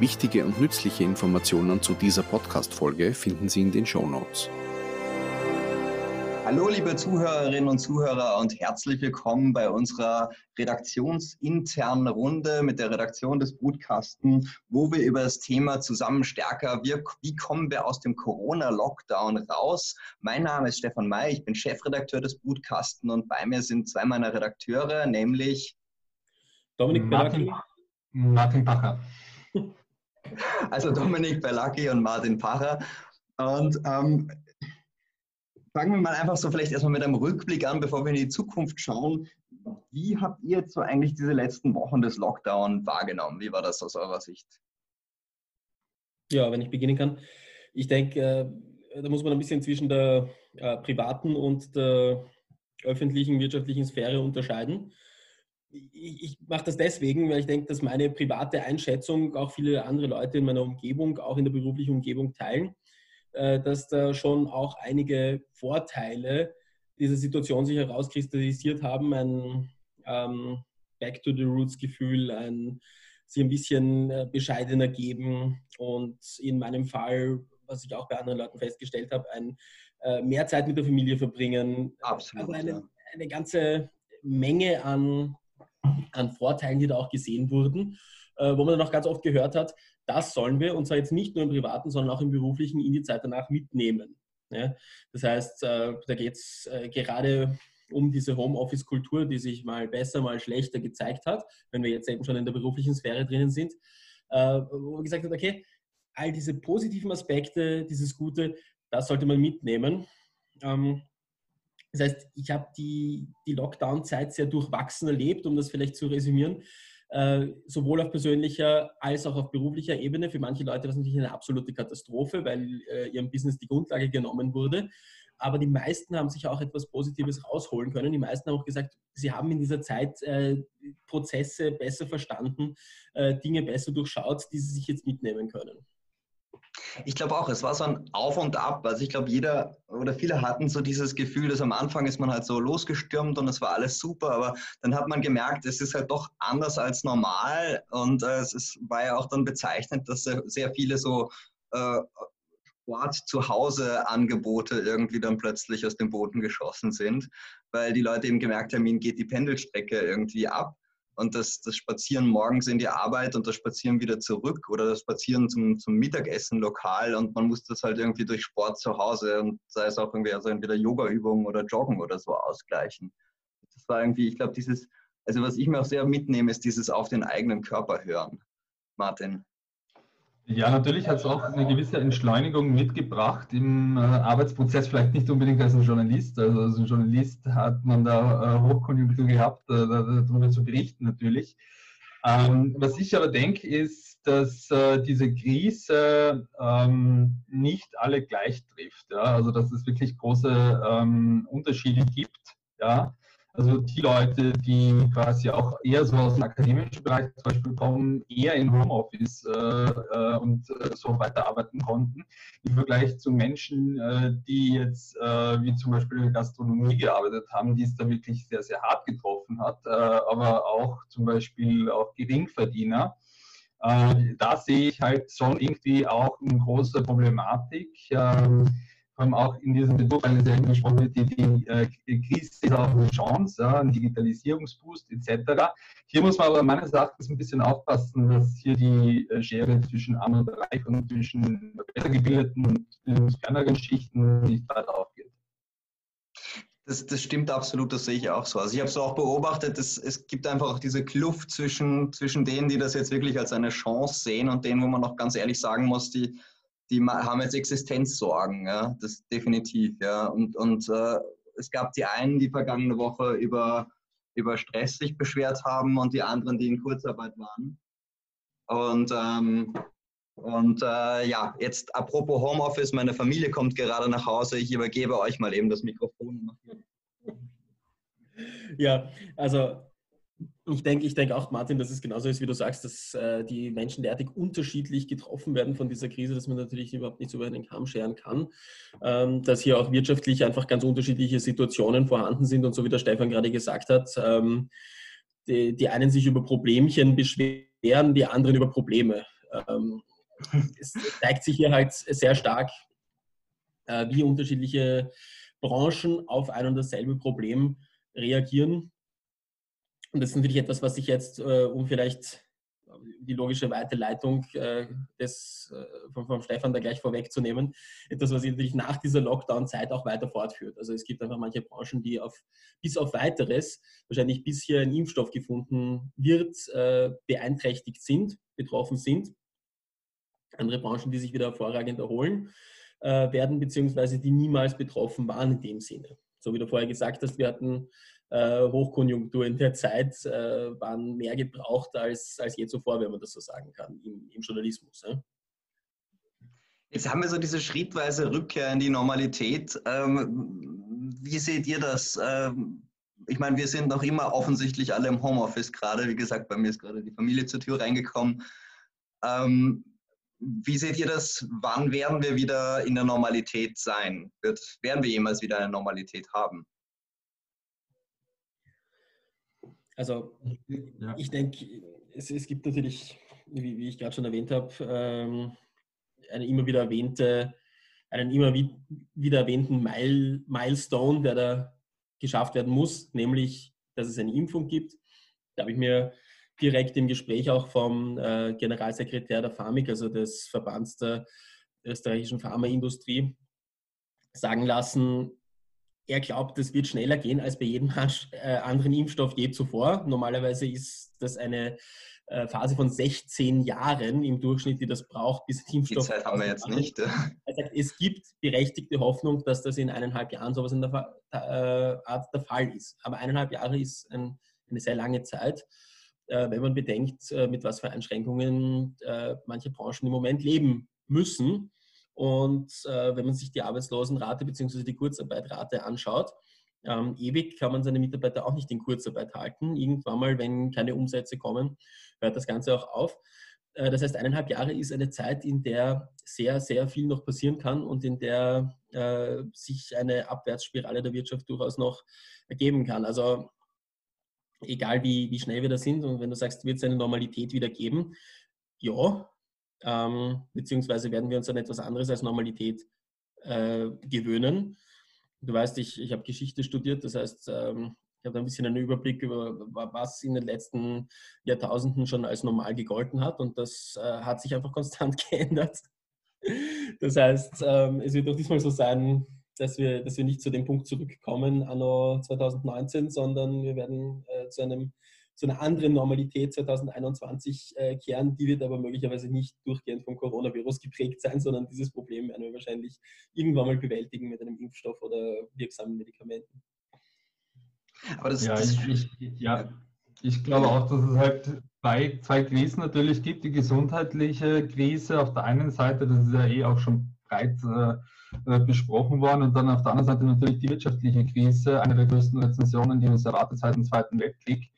Wichtige und nützliche Informationen zu dieser Podcast-Folge finden Sie in den Show Notes. Hallo, liebe Zuhörerinnen und Zuhörer und herzlich willkommen bei unserer redaktionsinternen Runde mit der Redaktion des Brutkasten, wo wir über das Thema zusammen stärker, wie, wie kommen wir aus dem Corona-Lockdown raus? Mein Name ist Stefan May, ich bin Chefredakteur des Brutkasten und bei mir sind zwei meiner Redakteure, nämlich Dominik Martin, Martin Pacher. Also Dominik Berlacki und Martin Pacher. Und ähm, fangen wir mal einfach so vielleicht erstmal mit einem Rückblick an, bevor wir in die Zukunft schauen. Wie habt ihr jetzt so eigentlich diese letzten Wochen des Lockdown wahrgenommen? Wie war das aus eurer Sicht? Ja, wenn ich beginnen kann. Ich denke, äh, da muss man ein bisschen zwischen der äh, privaten und der öffentlichen, wirtschaftlichen Sphäre unterscheiden ich, ich mache das deswegen, weil ich denke, dass meine private Einschätzung auch viele andere Leute in meiner Umgebung, auch in der beruflichen Umgebung teilen, äh, dass da schon auch einige Vorteile dieser Situation sich herauskristallisiert haben. Ein ähm, Back to the Roots Gefühl, ein sich ein bisschen äh, bescheidener geben und in meinem Fall, was ich auch bei anderen Leuten festgestellt habe, ein äh, mehr Zeit mit der Familie verbringen. Absolut. Also eine, eine ganze Menge an an Vorteilen, die da auch gesehen wurden, äh, wo man dann auch ganz oft gehört hat, das sollen wir, und zwar jetzt nicht nur im privaten, sondern auch im beruflichen, in die Zeit danach mitnehmen. Das heißt, äh, da geht es äh, gerade um diese Homeoffice-Kultur, die sich mal besser, mal schlechter gezeigt hat, wenn wir jetzt eben schon in der beruflichen Sphäre drinnen sind, wo man gesagt hat, okay, all diese positiven Aspekte, dieses Gute, das sollte man mitnehmen. Ähm, das heißt, ich habe die, die Lockdown-Zeit sehr durchwachsen erlebt, um das vielleicht zu resümieren. Äh, sowohl auf persönlicher als auch auf beruflicher Ebene. Für manche Leute war es natürlich eine absolute Katastrophe, weil äh, ihrem Business die Grundlage genommen wurde. Aber die meisten haben sich auch etwas Positives rausholen können. Die meisten haben auch gesagt, sie haben in dieser Zeit äh, Prozesse besser verstanden, äh, Dinge besser durchschaut, die sie sich jetzt mitnehmen können. Ich glaube auch, es war so ein Auf und Ab. Also ich glaube, jeder oder viele hatten so dieses Gefühl, dass am Anfang ist man halt so losgestürmt und es war alles super, aber dann hat man gemerkt, es ist halt doch anders als normal und äh, es ist, war ja auch dann bezeichnet, dass sehr viele so äh, Sport zu Hause Angebote irgendwie dann plötzlich aus dem Boden geschossen sind, weil die Leute eben gemerkt haben, ihnen geht die Pendelstrecke irgendwie ab und das, das Spazieren morgens in die Arbeit und das Spazieren wieder zurück oder das Spazieren zum, zum Mittagessen lokal und man muss das halt irgendwie durch Sport zu Hause und sei es auch irgendwie also entweder Yoga-Übungen oder Joggen oder so ausgleichen. Das war irgendwie, ich glaube, dieses, also was ich mir auch sehr mitnehme, ist dieses auf den eigenen Körper hören. Martin. Ja, natürlich hat es auch eine gewisse Entschleunigung mitgebracht im äh, Arbeitsprozess, vielleicht nicht unbedingt als ein Journalist. Also als ein Journalist hat man da äh, Hochkonjunktur gehabt, äh, darüber zu berichten natürlich. Ähm, was ich aber denke, ist, dass äh, diese Krise ähm, nicht alle gleich trifft. Ja? Also dass es wirklich große ähm, Unterschiede gibt. Ja? Also die Leute, die quasi auch eher so aus dem akademischen Bereich zum Beispiel kommen, eher in Homeoffice äh, äh und äh, so weiterarbeiten konnten, im Vergleich zu Menschen, äh, die jetzt äh, wie zum Beispiel in Gastronomie gearbeitet haben, die es da wirklich sehr, sehr hart getroffen hat, äh, aber auch zum Beispiel auch Geringverdiener. da sehe ich halt schon irgendwie auch eine große Problematik. Allem auch in diesem weil es ja gesprochen die, die äh, Krise ist auch eine Chance, ja, ein Digitalisierungsboost etc. Hier muss man aber meines Erachtens ein bisschen aufpassen, dass hier die äh, Schere zwischen Arm und Reich und zwischen besser gebildeten und bildungsferneren Schichten nicht weiter aufgeht. Das, das, stimmt absolut, das sehe ich auch so. Also ich habe es auch beobachtet, es, es gibt einfach auch diese Kluft zwischen, zwischen denen, die das jetzt wirklich als eine Chance sehen und denen, wo man noch ganz ehrlich sagen muss, die, die haben jetzt Existenzsorgen, ja, das definitiv, ja. Und, und äh, es gab die einen, die vergangene Woche über, über Stress sich beschwert haben und die anderen, die in Kurzarbeit waren. Und ähm, Und äh, ja, jetzt apropos Homeoffice, meine Familie kommt gerade nach Hause. Ich übergebe euch mal eben das Mikrofon. Ja, also ich denke, ich denke auch, Martin, dass es genauso ist, wie du sagst, dass äh, die Menschen derartig unterschiedlich getroffen werden von dieser Krise, dass man natürlich überhaupt nicht so über einen Kamm scheren kann. Ähm, dass hier auch wirtschaftlich einfach ganz unterschiedliche Situationen vorhanden sind und so wie der Stefan gerade gesagt hat, ähm, die, die, einen sich über Problemchen beschweren, die anderen über Probleme. Ähm, es zeigt sich hier halt sehr stark, äh, wie unterschiedliche Branchen auf ein und dasselbe Problem reagieren und das ist natürlich etwas, was sich jetzt, äh, um vielleicht die logische Weiterleitung äh, des, äh, von, von Stefan da gleich vorwegzunehmen, etwas, was sich natürlich nach dieser Lockdown-Zeit auch weiter fortführt. Also es gibt einfach manche Branchen, die auf, bis auf weiteres, wahrscheinlich bis hier ein Impfstoff gefunden wird, äh, beeinträchtigt sind, betroffen sind. Andere Branchen, die sich wieder hervorragend erholen äh, werden, beziehungsweise die niemals betroffen waren in dem Sinne. So wie du vorher gesagt hast, wir hatten Hochkonjunktur in der Zeit äh, waren mehr gebraucht als, als je zuvor, wenn man das so sagen kann, im, im Journalismus. Ja? Jetzt haben wir so diese schrittweise Rückkehr in die Normalität. Ähm, wie seht ihr das? Ähm, ich meine, wir sind noch immer offensichtlich alle im Homeoffice gerade. Wie gesagt, bei mir ist gerade die Familie zur Tür reingekommen. Ähm, wie seht ihr das? Wann werden wir wieder in der Normalität sein? Wird, werden wir jemals wieder eine Normalität haben? Also ja. ich denke, es, es, gibt natürlich, wie, wie ich gerade schon erwähnt habe, ähm, eine immer wieder erwähnte, einen immer wieder erwähnten Mile, Milestone, der da geschafft werden muss, nämlich, dass es eine Impfung gibt. Da habe ich mir direkt im Gespräch auch vom äh, Generalsekretär der Pharmik, also des Verbands der österreichischen Pharmaindustrie, sagen lassen, er glaubt, es wird schneller gehen als bei jedem äh, anderen Impfstoff je zuvor. Normalerweise ist das eine äh, Phase von 16 Jahren im Durchschnitt, die das braucht, bis ein Impfstoff. Die Zeit haben wir jetzt nicht. Er sagt, es gibt berechtigte Hoffnung, dass das in eineinhalb Jahren sowas in der äh, Art der Fall ist. Aber eineinhalb Jahre ist ein, eine sehr lange Zeit, wenn man bedenkt, mit was für Einschränkungen manche Branchen im Moment leben müssen. Und äh, wenn man sich die Arbeitslosenrate bzw. die Kurzarbeitrate anschaut, ähm, ewig kann man seine Mitarbeiter auch nicht in Kurzarbeit halten. Irgendwann mal, wenn keine Umsätze kommen, hört das Ganze auch auf. Äh, das heißt, eineinhalb Jahre ist eine Zeit, in der sehr, sehr viel noch passieren kann und in der äh, sich eine Abwärtsspirale der Wirtschaft durchaus noch ergeben kann. Also egal wie, wie schnell wir da sind und wenn du sagst, wird es eine Normalität wieder geben, ja, ähm, beziehungsweise werden wir uns an etwas anderes als Normalität äh, gewöhnen. Du weißt, ich, ich habe Geschichte studiert, das heißt, ähm, ich habe ein bisschen einen Überblick über, was in den letzten Jahrtausenden schon als normal gegolten hat und das äh, hat sich einfach konstant geändert. Das heißt, ähm, es wird auch diesmal so sein, dass wir, dass wir nicht zu dem Punkt zurückkommen, anno 2019, sondern wir werden äh, zu einem zu einer anderen Normalität 2021 äh, kehren. Die wird aber möglicherweise nicht durchgehend vom Coronavirus geprägt sein, sondern dieses Problem werden wir wahrscheinlich irgendwann mal bewältigen mit einem Impfstoff oder wirksamen Medikamenten. Aber das, ja, das ich, ich, ja, ich glaube auch, dass es halt zwei, zwei Krisen natürlich gibt. Die gesundheitliche Krise auf der einen Seite, das ist ja eh auch schon breit äh, äh besprochen worden, und dann auf der anderen Seite natürlich die wirtschaftliche Krise, eine der größten Rezensionen, die uns erwartet seit dem Zweiten Weltkrieg.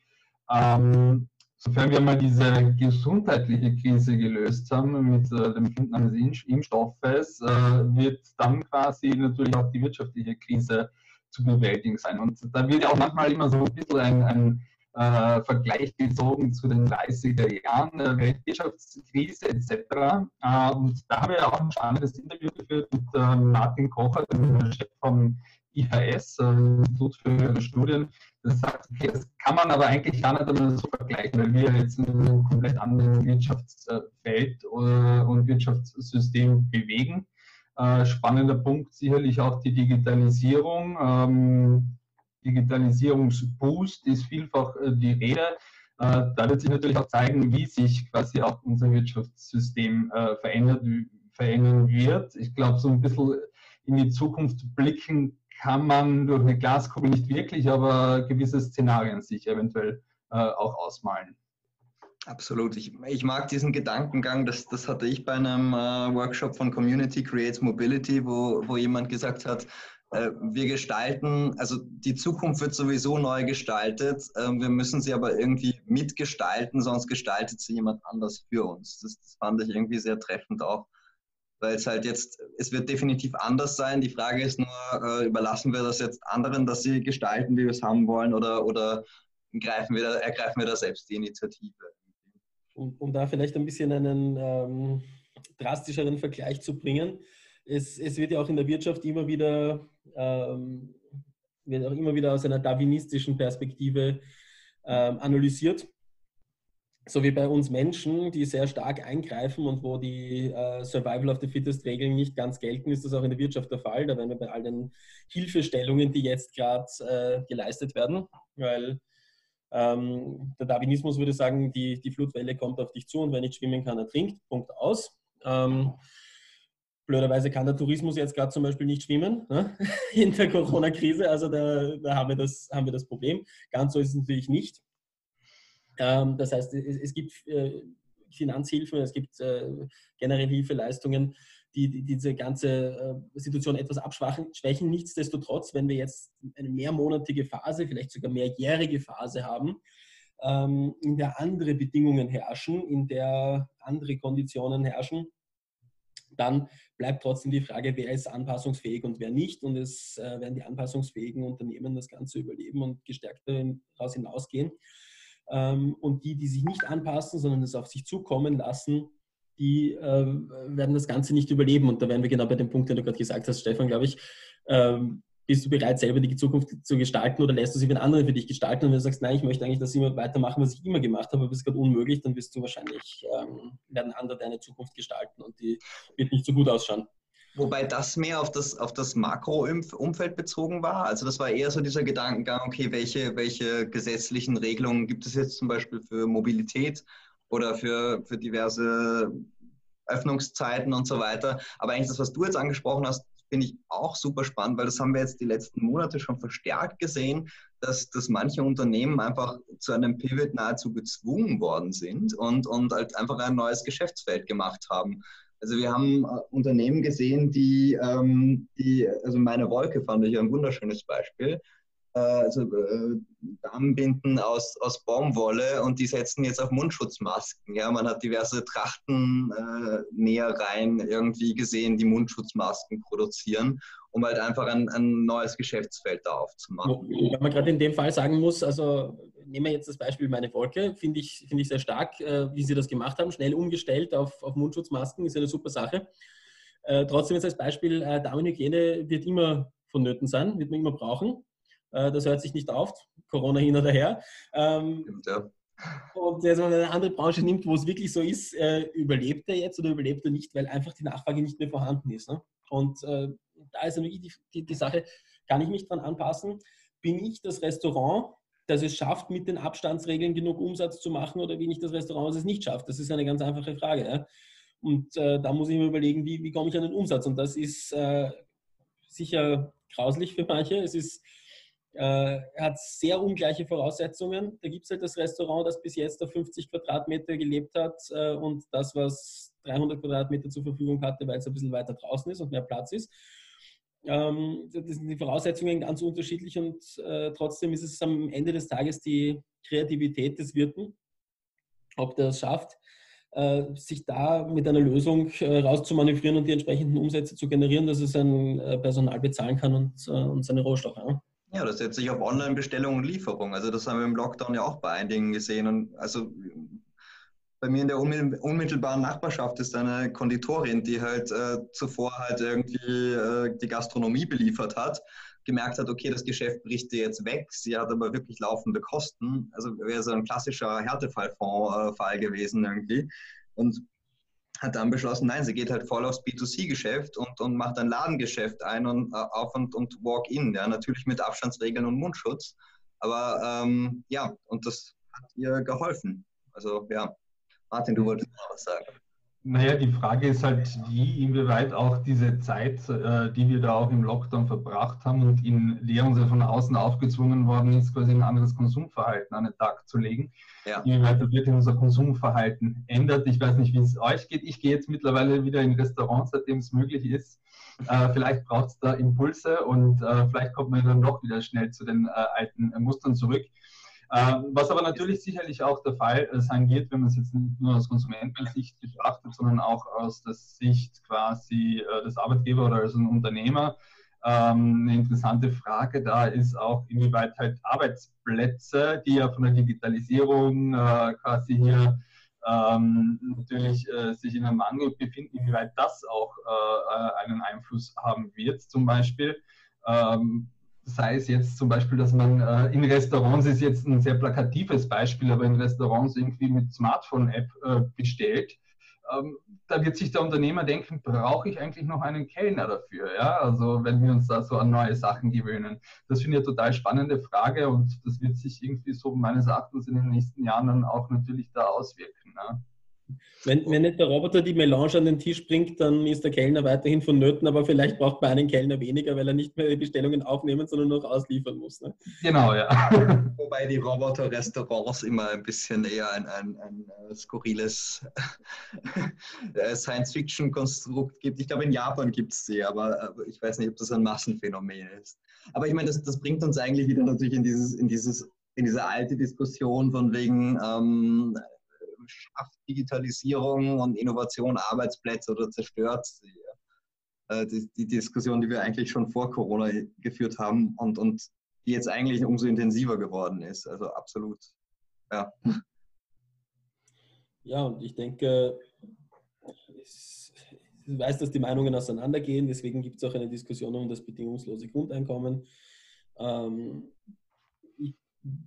Ähm, sofern wir mal diese gesundheitliche Krise gelöst haben mit äh, dem Finden eines Impfstoffes, äh, wird dann quasi natürlich auch die wirtschaftliche Krise zu bewältigen sein. Und da wird ja auch manchmal immer so ein bisschen ein, ein äh, Vergleich gezogen zu den 30er Jahren, der Weltwirtschaftskrise etc. Äh, und da haben wir auch ein spannendes Interview geführt mit äh, Martin Kocher, dem Chef vom IHS, äh, Institut für Studien, das sagt, okay, das kann man aber eigentlich gar nicht einmal so vergleichen, weil wir jetzt in einem komplett anderen Wirtschaftsfeld äh, und Wirtschaftssystem bewegen. Äh, spannender Punkt sicherlich auch die Digitalisierung. Ähm, Digitalisierungsboost ist vielfach die Rede. Da wird sich natürlich auch zeigen, wie sich quasi auch unser Wirtschaftssystem verändert, verändern wird. Ich glaube, so ein bisschen in die Zukunft blicken kann man durch eine Glaskugel nicht wirklich, aber gewisse Szenarien sich eventuell äh, auch ausmalen. Absolut. Ich, ich, mag diesen Gedankengang. Das, das hatte ich bei einem äh, Workshop von Community Creates Mobility, wo, wo jemand gesagt hat, äh, wir gestalten, also die Zukunft wird sowieso neu gestaltet. Äh, wir müssen sie aber irgendwie mitgestalten, sonst gestaltet sie jemand anders für uns. Das, das fand ich irgendwie sehr treffend auch. Weil es halt jetzt, es wird definitiv anders sein. Die Frage ist nur, äh, überlassen wir das jetzt anderen, dass sie gestalten, wie wir es haben wollen, oder, oder greifen wir da, ergreifen wir da selbst die Initiative? um, um da vielleicht ein bisschen einen ähm, drastischeren Vergleich zu bringen, es, es, wird ja auch in der Wirtschaft immer wieder, ähm, wird auch immer wieder aus einer darwinistischen Perspektive ähm, analysiert. So wie bei uns Menschen, die sehr stark eingreifen und wo die äh, Survival of the Fittest Regeln nicht ganz gelten, ist das auch in der Wirtschaft der Fall. Da werden wir bei all den Hilfestellungen, die jetzt gerade äh, geleistet werden, weil ähm, der Darwinismus würde sagen, die, die Flutwelle kommt auf dich zu und wer nicht schwimmen kann, er trinkt. Punkt aus. Ähm, blöderweise kann der Tourismus jetzt gerade zum Beispiel nicht schwimmen ne? in der Corona-Krise. Also da, da, haben, wir das, haben wir das Problem. Ganz so ist es natürlich nicht. Ähm, das heißt, es, gibt äh, Finanzhilfen, es gibt äh, generell Hilfeleistungen, die, die diese ganze äh, Situation etwas abschwächen. Nichtsdestotrotz, wenn wir jetzt eine mehrmonatige Phase, vielleicht sogar mehrjährige Phase haben, ähm, in der andere Bedingungen herrschen, in der andere Konditionen herrschen, dann bleibt trotzdem die Frage, wer ist anpassungsfähig und wer nicht. Und es werden die anpassungsfähigen Unternehmen das Ganze überleben und gestärkt daraus hinausgehen. Ähm, und die, die sich nicht anpassen, sondern es auf sich zukommen lassen, die äh, werden das Ganze nicht überleben. Und da wären wir genau bei dem Punkt, den du gerade gesagt hast, Stefan, glaube ich. Ähm, bist du bereit, selber die Zukunft zu gestalten oder lässt du sie mit anderen für dich gestalten? Und wenn du sagst, nein, ich möchte eigentlich das immer weitermachen, was ich immer gemacht habe, aber es ist gerade unmöglich, dann wirst du wahrscheinlich, ähm, werden andere deine Zukunft gestalten und die wird nicht so gut ausschauen. Wobei das mehr auf das, auf das Makroumfeld bezogen war. Also das war eher so dieser Gedankengang, okay, welche, welche gesetzlichen Regelungen gibt es jetzt zum Beispiel für Mobilität oder für, für diverse Öffnungszeiten und so weiter. Aber eigentlich das, was du jetzt angesprochen hast, finde ich auch super spannend, weil das haben wir jetzt die letzten Monate schon verstärkt gesehen, dass, dass manche Unternehmen einfach zu einem Pivot nahezu gezwungen worden sind und, und halt einfach ein neues Geschäftsfeld gemacht haben. Also wir haben äh, Unternehmen gesehen, die, ähm, die also meine Wolke fand ich ein wunderschönes Beispiel, also äh, Damenbinden aus, aus Baumwolle und die setzen jetzt auf Mundschutzmasken. Ja, man hat diverse Trachtennähereien äh, irgendwie gesehen, die Mundschutzmasken produzieren, um halt einfach ein, ein neues Geschäftsfeld da aufzumachen. Wenn man gerade in dem Fall sagen muss, also nehmen wir jetzt das Beispiel meine Wolke, finde ich, find ich sehr stark, äh, wie sie das gemacht haben, schnell umgestellt auf, auf Mundschutzmasken, ist eine super Sache. Äh, trotzdem jetzt als Beispiel, äh, Damenhygiene wird immer vonnöten sein, wird man immer brauchen. Äh, das hört sich nicht auf, Corona hin oder her. Ähm, ja. Und wenn man eine andere Branche nimmt, wo es wirklich so ist, äh, überlebt er jetzt oder überlebt er nicht, weil einfach die Nachfrage nicht mehr vorhanden ist. Ne? Und äh, da ist natürlich die, die, die Sache, kann ich mich daran anpassen? Bin ich das Restaurant, das es schafft, mit den Abstandsregeln genug Umsatz zu machen oder bin ich das Restaurant, das es nicht schafft? Das ist eine ganz einfache Frage. Ja? Und äh, da muss ich mir überlegen, wie, wie komme ich an den Umsatz? Und das ist äh, sicher grauslich für manche. Es ist äh, er hat sehr ungleiche Voraussetzungen. Da gibt es halt das Restaurant, das bis jetzt auf 50 Quadratmeter gelebt hat äh, und das, was 300 Quadratmeter zur Verfügung hatte, weil es ein bisschen weiter draußen ist und mehr Platz ist. Ähm, das sind die Voraussetzungen ganz unterschiedlich und äh, trotzdem ist es am Ende des Tages die Kreativität des Wirten, ob der es schafft, sich da mit einer Lösung rauszumanövrieren und die entsprechenden Umsätze zu generieren, dass es sein Personal bezahlen kann und seine Rohstoffe. Ja. Das setzt sich auf Online-Bestellung und Lieferung. Also das haben wir im Lockdown ja auch bei einigen gesehen. Und also bei mir in der unmittelbaren Nachbarschaft ist eine Konditorin, die halt äh, zuvor halt irgendwie äh, die Gastronomie beliefert hat, gemerkt hat, okay, das Geschäft bricht dir jetzt weg. Sie hat aber wirklich laufende Kosten. Also wäre so ein klassischer Härtefallfonds-Fall gewesen irgendwie. Und hat dann beschlossen, nein, sie geht halt voll aufs B2C-Geschäft und, und macht ein Ladengeschäft ein und äh, auf und, und Walk-in, ja, natürlich mit Abstandsregeln und Mundschutz. Aber ähm, ja, und das hat ihr geholfen. Also ja, Martin, du wolltest noch was sagen. Naja, die Frage ist halt die, inwieweit auch diese Zeit, äh, die wir da auch im Lockdown verbracht haben und in der uns ja von außen aufgezwungen worden ist, quasi ein anderes Konsumverhalten an den Tag zu legen, ja. inwieweit wirklich unser Konsumverhalten ändert. Ich weiß nicht, wie es euch geht. Ich gehe jetzt mittlerweile wieder in Restaurants, seitdem es möglich ist. Äh, vielleicht braucht es da Impulse und äh, vielleicht kommt man dann doch wieder schnell zu den alten Mustern zurück. Ähm, was aber natürlich sicherlich auch der Fall sein wird, wenn man es jetzt nicht nur aus Konsumentensicht betrachtet, sondern auch aus der Sicht quasi äh, des Arbeitgebers oder als ein Unternehmer. Ähm, eine interessante Frage da ist auch, inwieweit halt Arbeitsplätze, die ja von der Digitalisierung äh, quasi hier ähm, natürlich äh, sich in einem Mangel befinden, inwieweit das auch einen Einfluss haben wird, zum Beispiel sei es jetzt zum Beispiel, dass man äh, in Restaurants ist jetzt ein sehr plakatives Beispiel, aber in Restaurants irgendwie mit Smartphone-App äh, bestellt. Ähm, da wird sich der Unternehmer denken, brauche ich eigentlich noch einen Kellner dafür? Ja, also wenn wir uns da so an neue Sachen gewöhnen. Das finde ich eine total spannende Frage und das wird sich irgendwie so meines Erachtens in den nächsten Jahren dann auch natürlich da auswirken. Ne? Wenn, wenn nicht der Roboter die Melange an den Tisch bringt, dann ist der Kellner weiterhin vonnöten, aber vielleicht braucht man einen Kellner weniger, weil er nicht mehr die Bestellungen aufnehmen, sondern nur ausliefern muss. Ne? Genau, ja. Wobei die Roboter-Restaurants immer ein bisschen eher ein, ein, ein äh, skurriles äh, Science-Fiction-Konstrukt gibt. Ich glaube, in Japan gibt es sie, aber, aber, ich weiß nicht, ob das ein Massenphänomen ist. Aber ich meine, das, das bringt uns eigentlich wieder natürlich in dieses, in dieses in diese alte Diskussion von wegen, ähm, schafft Digitalisierung und Innovation Arbeitsplätze oder zerstört sie? Äh, die, die, Diskussion, die wir eigentlich schon vor Corona geführt haben und, und die jetzt eigentlich umso intensiver geworden ist. Also absolut. Ja. Ja, und ich denke, ich weiß, dass die Meinungen auseinandergehen, deswegen gibt es auch eine Diskussion um das bedingungslose Grundeinkommen. Ähm, ich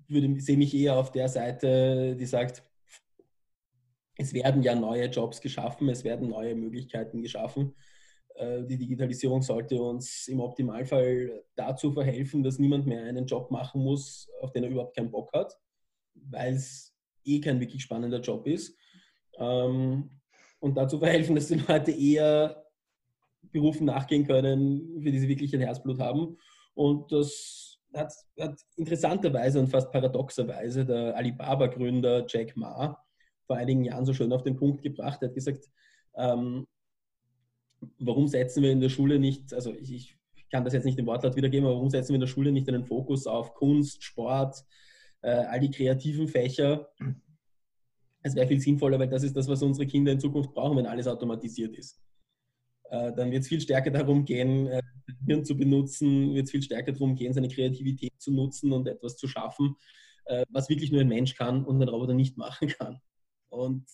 würde, sehe mich eher auf der Seite, die sagt, es werden ja neue Jobs geschaffen, es werden neue Möglichkeiten geschaffen. Äh, die Digitalisierung sollte uns im Optimalfall dazu verhelfen, dass niemand mehr einen Job machen muss, auf den er überhaupt keinen Bock hat, weil es eh kein wirklich spannender Job ist. Ähm, und dazu verhelfen, dass die Leute eher Berufen nachgehen können, für die sie wirklich ein Herzblut haben. Und das hat, hat interessanterweise und fast paradoxerweise der Alibaba-Gründer Jack Ma vor einigen Jahren so schön auf den Punkt gebracht. Er hat gesagt, ähm, warum setzen wir in der Schule nicht, also ich, ich, kann das jetzt nicht im Wortlaut wiedergeben, aber warum setzen wir in der Schule nicht einen Fokus auf Kunst, Sport, äh, all die kreativen Fächer? Es wäre viel sinnvoller, weil das ist das, was unsere Kinder in Zukunft brauchen, wenn alles automatisiert ist. Äh, dann wird es viel stärker darum gehen, äh, Hirn zu benutzen, wird es viel stärker darum gehen, seine Kreativität zu nutzen und etwas zu schaffen, äh, was wirklich nur ein Mensch kann und ein Roboter nicht machen kann. Und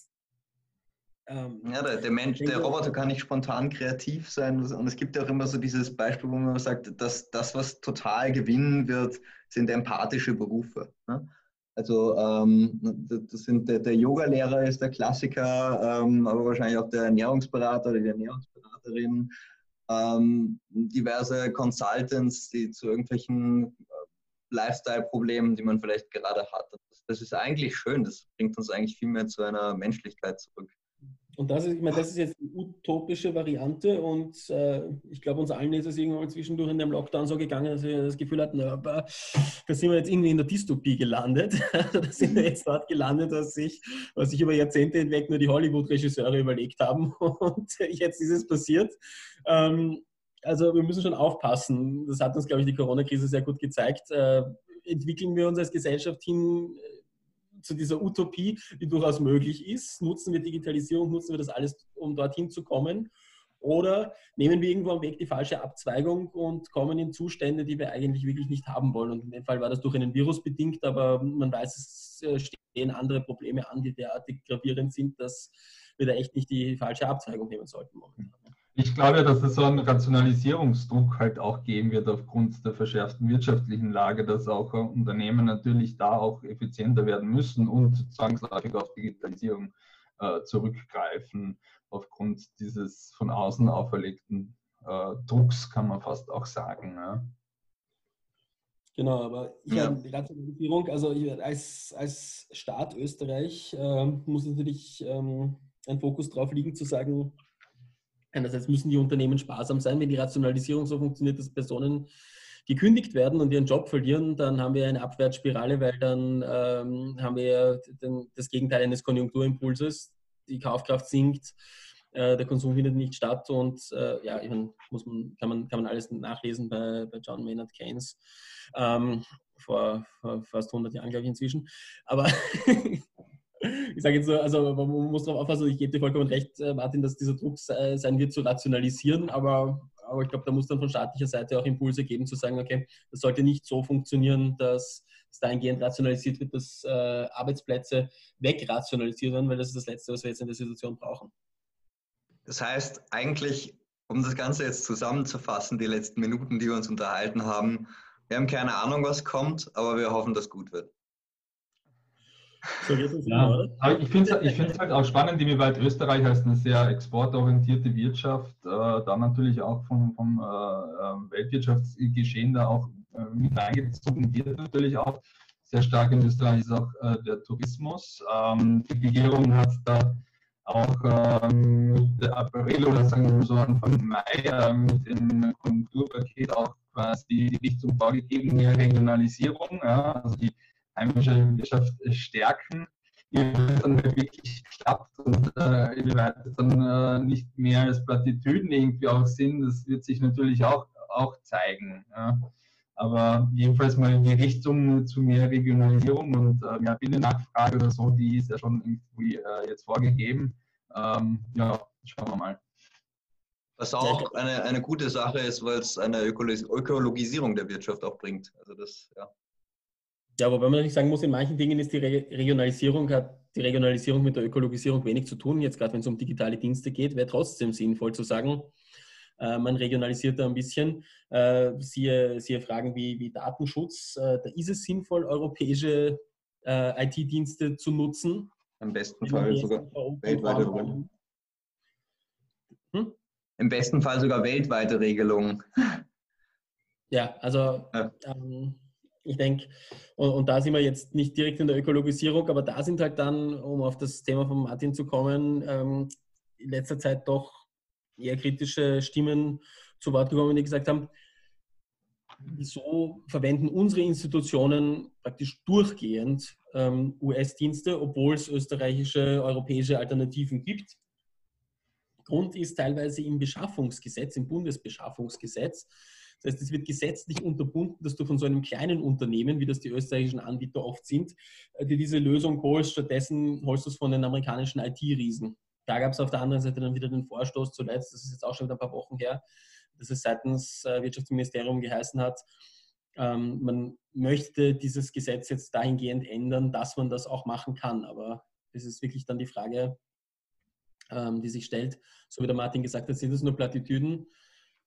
ähm, ja, der, der Mensch, der Roboter kann nicht spontan kreativ sein. Und es gibt ja auch immer so dieses Beispiel, wo man sagt, dass das, was total gewinnen wird, sind empathische Berufe. Ne? Also ähm, das sind der, der Yoga-Lehrer ist der Klassiker, ähm, aber wahrscheinlich auch der Ernährungsberater oder die Ernährungsberaterin, ähm, diverse Consultants, die zu irgendwelchen äh, Lifestyle-Problemen, die man vielleicht gerade hat, das ist eigentlich schön. Das bringt uns eigentlich viel mehr zu einer Menschlichkeit zurück. Und das ist, ich meine, das ist jetzt eine utopische Variante und äh, ich glaube, uns allen ist es irgendwann zwischendurch in dem Lockdown so gegangen, dass wir das Gefühl hatten, na, da sind wir jetzt irgendwie in der Dystopie gelandet. da sind wir jetzt dort gelandet, was sich, was sich über Jahrzehnte hinweg nur die Hollywood-Regisseure überlegt haben und jetzt ist es passiert. Ähm, also wir müssen schon aufpassen. Das hat uns, glaube ich, die Corona-Krise sehr gut gezeigt. Äh, entwickeln wir uns als Gesellschaft hin zu dieser Utopie, die durchaus möglich ist? Nutzen wir Digitalisierung, nutzen wir das alles, um dorthin zu kommen? Oder nehmen wir irgendwo am Weg die falsche Abzweigung und kommen in Zustände, die wir eigentlich wirklich nicht haben wollen? Und in dem Fall war das durch einen Virus bedingt, aber man weiß, es äh, stehen andere Probleme an, die derartig gravierend sind, dass wir da echt nicht die falsche Abzweigung nehmen sollten momentan. Ich glaube, dass es so einen Rationalisierungsdruck halt auch geben wird aufgrund der verschärften wirtschaftlichen Lage, dass auch Unternehmen natürlich da auch effizienter werden müssen und zwangsläufig auf Digitalisierung äh, zurückgreifen aufgrund dieses von außen auferlegten äh, Drucks, kann man fast auch sagen. Ja. Genau, aber ich ja. die Rationalisierung, also ich, als, als Staat Österreich äh, muss natürlich ähm, ein Fokus drauf liegen, zu sagen, einerseits müssen die Unternehmen sparsam sein, wenn die Rationalisierung so funktioniert, dass Personen gekündigt werden und ihren Job verlieren, dann haben wir eine Abwärtsspirale, weil dann ähm, haben wir den, das Gegenteil eines Konjunkturimpulses. Die Kaufkraft sinkt, äh, der Konsum findet nicht statt und äh, ja, meine, muss man, kann, man, kann man alles nachlesen bei, bei John Maynard Keynes. Ähm, vor, vor, fast 100 Jahren, glaube ich, inzwischen. Aber ich sage jetzt so, also man muss darauf aufpassen, ich gebe dir vollkommen recht, äh, Martin, dass dieser Druck sein wird zu rationalisieren, aber, aber ich glaube, da muss dann von staatlicher Seite auch Impulse geben, zu sagen, okay, das sollte nicht so funktionieren, dass es dahingehend rationalisiert wird, dass äh, Arbeitsplätze wegrationalisiert werden, weil das ist das Letzte, was wir jetzt in der Situation brauchen. Das heißt, eigentlich, um das Ganze jetzt zusammenzufassen, die letzten Minuten, die wir uns unterhalten haben, wir haben keine Ahnung, was kommt, aber wir hoffen, dass gut wird. So geht es ja. Immer, ich finde es ich halt auch spannend, inwieweit Österreich als eine sehr exportorientierte Wirtschaft äh, da natürlich auch vom, vom äh, ähm, Weltwirtschaftsgeschehen da auch äh, mit eingezogen wird. Natürlich auch sehr stark in Österreich ist auch äh, der Tourismus. Ähm, die Regierung hat da auch ähm, Mitte April oder sagen wir so Anfang Mai äh, mit dem Konjunkturpaket auch quasi die Richtung vorgegeben, mehr Regionalisierung, ja, also die heimische Wirtschaft stärken, inwieweit dann wirklich klappt und äh, inwieweit es dann äh, nicht mehr als Plattitüden irgendwie auch sind, das wird sich natürlich auch, auch zeigen. Ja. Aber jedenfalls mal in die Richtung zu mehr Regionalisierung und äh, mehr Binnennachfrage oder so, die ist ja schon irgendwie äh, jetzt vorgegeben. Ähm, ja, schauen wir mal. Was auch eine, eine gute Sache ist, weil es eine Ökologisierung der Wirtschaft auch bringt. Also das, ja. Ja, wobei man natürlich sagen muss, in manchen Dingen ist die Regionalisierung, hat die Regionalisierung mit der Ökologisierung wenig zu tun. Jetzt gerade wenn es um digitale Dienste geht, wäre trotzdem sinnvoll zu sagen, äh, man regionalisiert da ein bisschen. Äh, siehe, siehe Fragen wie, wie Datenschutz. Äh, da ist es sinnvoll, europäische IT-Dienste zu nutzen. Im besten Fall sogar weltweite Regelung. Hm? Im besten Fall sogar weltweite Regelungen. Ja, also ja. Ähm, ich denke, und, und, da sind wir jetzt nicht direkt in der Ökologisierung, aber da sind halt dann, um auf das Thema von Martin zu kommen, ähm, in letzter Zeit doch eher kritische Stimmen zu Wort gekommen, die gesagt haben, wieso verwenden unsere Institutionen praktisch durchgehend ähm, US-Dienste, obwohl es österreichische, europäische Alternativen gibt. Grund ist teilweise im Beschaffungsgesetz, im Bundesbeschaffungsgesetz. Das heißt, es wird gesetzlich unterbunden, dass du von so einem kleinen Unternehmen, wie das die österreichischen Anbieter oft sind, äh, dir diese Lösung holst. Stattdessen holst du es von den amerikanischen IT-Riesen. Da gab es auf der anderen Seite dann wieder den Vorstoß zuletzt, das ist jetzt auch schon wieder ein paar Wochen her, dass es seitens äh, Wirtschaftsministerium geheißen hat, ähm, man möchte dieses Gesetz jetzt dahingehend ändern, dass man das auch machen kann. Aber es ist wirklich dann die Frage, ähm, die sich stellt, so wie der Martin gesagt hat, sind das nur Plattitüden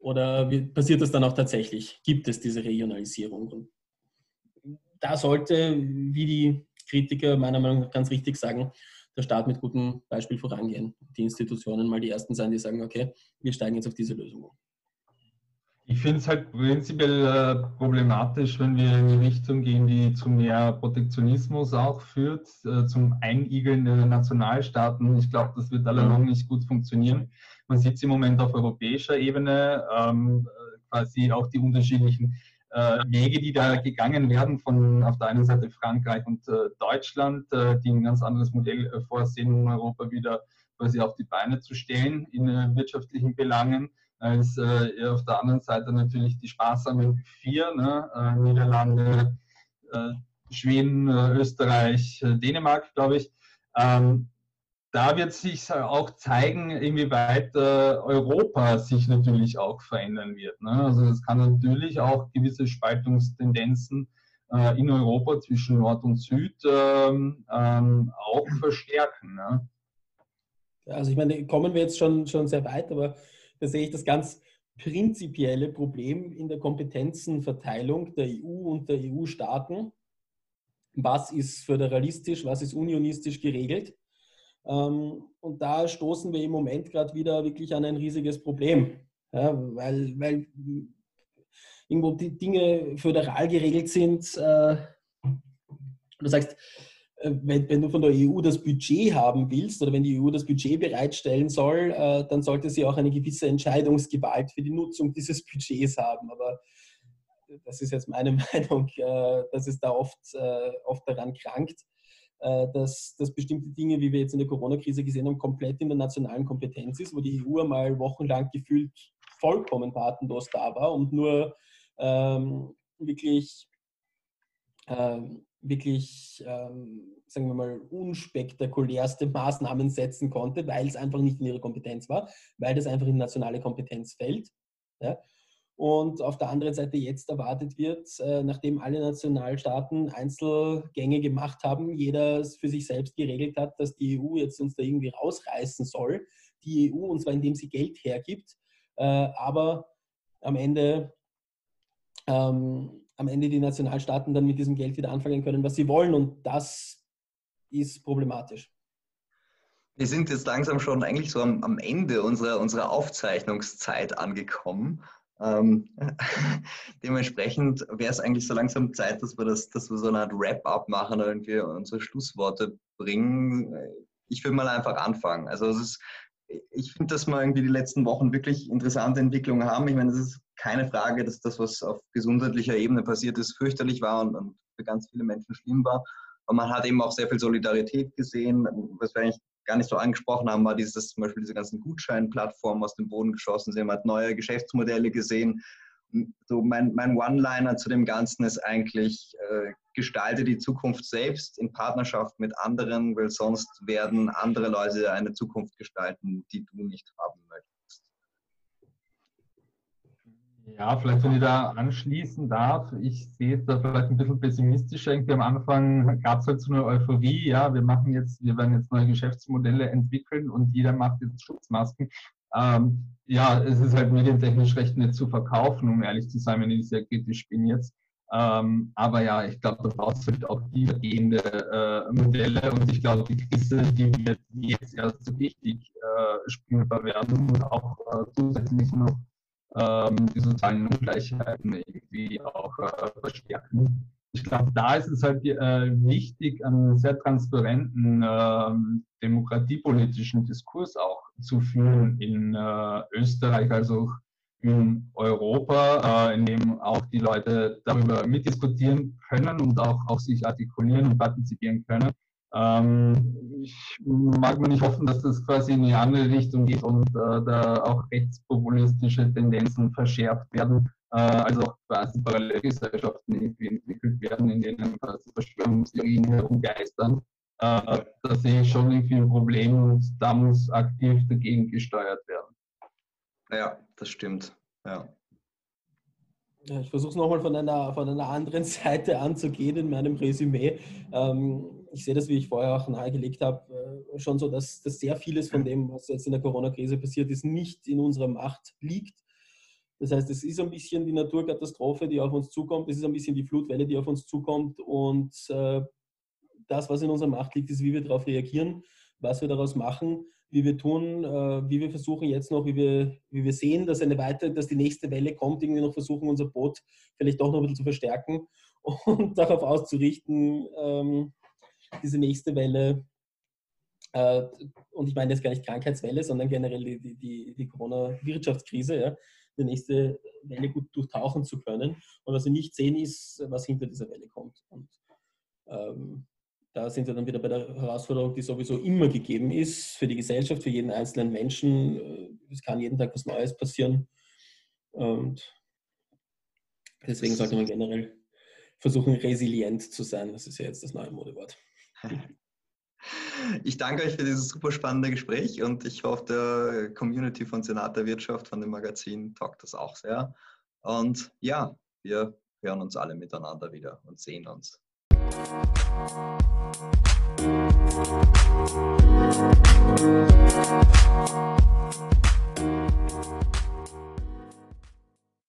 oder passiert das dann auch tatsächlich? Gibt es diese Regionalisierung? Und da sollte, wie die Kritiker meiner Meinung nach ganz richtig sagen, der Staat mit gutem Beispiel vorangehen. Die Institutionen mal die ersten sein, die sagen, okay, wir steigen jetzt auf diese Lösung um. Ich finde es halt prinzipiell äh, problematisch, wenn wir in eine Richtung gehen, die zu mehr Protektionismus auch führt, äh, zum Einigeln der Nationalstaaten. Ich glaube, das wird allalong nicht gut funktionieren. Man sieht es im Moment auf europäischer Ebene, ähm, quasi auch die unterschiedlichen äh, Wege, die da gegangen werden von auf der einen Seite Frankreich und äh, Deutschland, äh, die ein ganz anderes Modell äh, vorsehen, um Europa wieder quasi auf die Beine zu stellen in wirtschaftlichen Belangen als äh, auf der anderen Seite natürlich die sparsamen vier, ne? äh, Niederlande, äh, Schweden, äh, Österreich, äh, Dänemark, glaube ich. Ähm, da wird sich auch zeigen, inwieweit äh, Europa sich natürlich auch verändern wird. Ne? Also es kann natürlich auch gewisse Spaltungstendenzen in Europa zwischen Nord und Süd ähm, ähm, auch verstärken. Ne? Also ich meine, kommen wir jetzt schon, schon sehr weit, aber da sehe ich das ganz prinzipielle Problem in der Kompetenzenverteilung der EU und der EU-Staaten. Was ist föderalistisch, was ist unionistisch geregelt? Ähm, und da stoßen wir im Moment gerade wieder wirklich an ein riesiges Problem, weil, weil irgendwo die Dinge föderal geregelt sind. Äh, du sagst, äh, wenn, wenn, du von der EU das Budget haben willst oder wenn die EU das Budget bereitstellen soll, äh, dann sollte sie auch eine gewisse Entscheidungsgewalt für die Nutzung dieses Budgets haben. Aber das ist jetzt meine Meinung, äh, dass es da oft, äh, oft daran krankt, dass, dass bestimmte Dinge, wie wir jetzt in der Corona-Krise gesehen haben, komplett in der nationalen Kompetenz ist, wo die EU einmal wochenlang gefühlt vollkommen tatenlos da war und nur ähm, wirklich ähm, wirklich, ähm, sagen wir mal, unspektakulärste Maßnahmen setzen konnte, weil es einfach nicht in ihrer Kompetenz war, weil das einfach in nationale Kompetenz fällt. Ja? Und auf der anderen Seite jetzt erwartet wird, äh, nachdem alle Nationalstaaten Einzelgänge gemacht haben, jeder für sich selbst geregelt hat, dass die EU jetzt uns da irgendwie rausreißen soll, die EU, und zwar indem sie Geld hergibt, äh, aber am Ende ähm, am Ende die Nationalstaaten dann mit diesem Geld wieder anfangen können, was sie wollen. Und das ist problematisch. Wir sind jetzt langsam schon eigentlich so am, am Ende unserer, unserer Aufzeichnungszeit angekommen. Ähm, dementsprechend wäre es eigentlich so langsam Zeit, dass wir, das, dass wir so eine Art Wrap-up machen oder irgendwie unsere Schlussworte bringen. Ich will mal einfach anfangen. Also es ist ich finde, dass wir irgendwie die letzten Wochen wirklich interessante Entwicklungen haben. Ich meine, es ist keine Frage, dass das, was auf gesundheitlicher Ebene passiert ist, fürchterlich war und, und für ganz viele Menschen schlimm war. Aber man hat eben auch sehr viel Solidarität gesehen. Was wir eigentlich gar nicht so angesprochen haben, war dieses, zum Beispiel diese ganzen Gutscheinplattformen aus dem Boden geschossen sind. Man hat neue Geschäftsmodelle gesehen. So mein, mein One-Liner zu dem Ganzen ist eigentlich, äh, gestalte die Zukunft selbst in Partnerschaft mit anderen, weil sonst werden andere Leute eine Zukunft gestalten, die du nicht haben möchtest. Ja, vielleicht, wenn ich da anschließen darf, ich sehe es da vielleicht ein bisschen pessimistischer. Irgendwie am Anfang gab es halt so eine Euphorie, ja, wir machen jetzt, wir werden jetzt neue Geschäftsmodelle entwickeln und jeder macht jetzt Schutzmasken. Ähm, ja, es ist halt medientechnisch recht nicht zu verkaufen, um ehrlich zu sein, wenn ich sehr kritisch bin jetzt. Ähm, aber ja, ich glaube, da braucht es halt auch tiefergehende äh, Modelle und ich glaube, die Krise, die wird jetzt erst so richtig äh, spürbar werden und auch äh, zusätzlich noch ähm, die sozialen Ungleichheiten irgendwie auch äh, verstärken. Ich glaube, da ist es halt äh, wichtig, einen sehr transparenten ähm, demokratiepolitischen Diskurs auch zu führen in äh, Österreich, also in Europa, äh, in dem auch die Leute darüber mitdiskutieren können und auch, auch sich artikulieren und partizipieren können. Ähm, ich mag mir nicht hoffen, dass das quasi in die andere Richtung geht und äh, da auch rechtspopulistische Tendenzen verschärft werden, äh, also auch quasi Parallelgesellschaften irgendwie entwickelt werden, in denen quasi Verschwörungstheorien herumgeistern. Äh, da sehe ich schon irgendwie ein Problem und da muss aktiv dagegen gesteuert werden. Ja, das stimmt. Ja. Ja, ich versuche es nochmal von einer, von einer anderen Seite anzugehen in meinem Resümee. Ähm, ich sehe das, wie ich vorher auch nahegelegt habe, äh, schon so, dass, dass sehr vieles von dem, was jetzt in der Corona-Krise passiert ist, nicht in unserer Macht liegt. Das heißt, es ist ein bisschen die Naturkatastrophe, die auf uns zukommt. Es ist ein bisschen die Flutwelle, die auf uns zukommt. Und äh, das, was in unserer Macht liegt, ist, wie wir darauf reagieren, was wir daraus machen wie wir tun, äh, wie wir versuchen jetzt noch, wie wir, wie wir sehen, dass eine weitere, dass die nächste Welle kommt, irgendwie noch versuchen, unser Boot vielleicht doch noch ein bisschen zu verstärken und darauf auszurichten, ähm, diese nächste Welle, äh, und ich meine jetzt gar nicht Krankheitswelle, sondern generell die, die, die Corona-Wirtschaftskrise, ja, die nächste Welle gut durchtauchen zu können. Und was wir nicht sehen, ist, was hinter dieser Welle kommt. Und ähm, da sind wir dann wieder bei der Herausforderung, die sowieso immer gegeben ist für die Gesellschaft, für jeden einzelnen Menschen. Äh, es kann jeden Tag was Neues passieren. Und deswegen sollte man generell versuchen, resilient zu sein. Das ist ja jetzt das neue Modewort. Ich danke euch für dieses super spannende Gespräch und ich hoffe, der Community von Senat der Wirtschaft, von dem Magazin, taugt das auch sehr. Und ja, wir hören uns alle miteinander wieder und sehen uns. Thank you.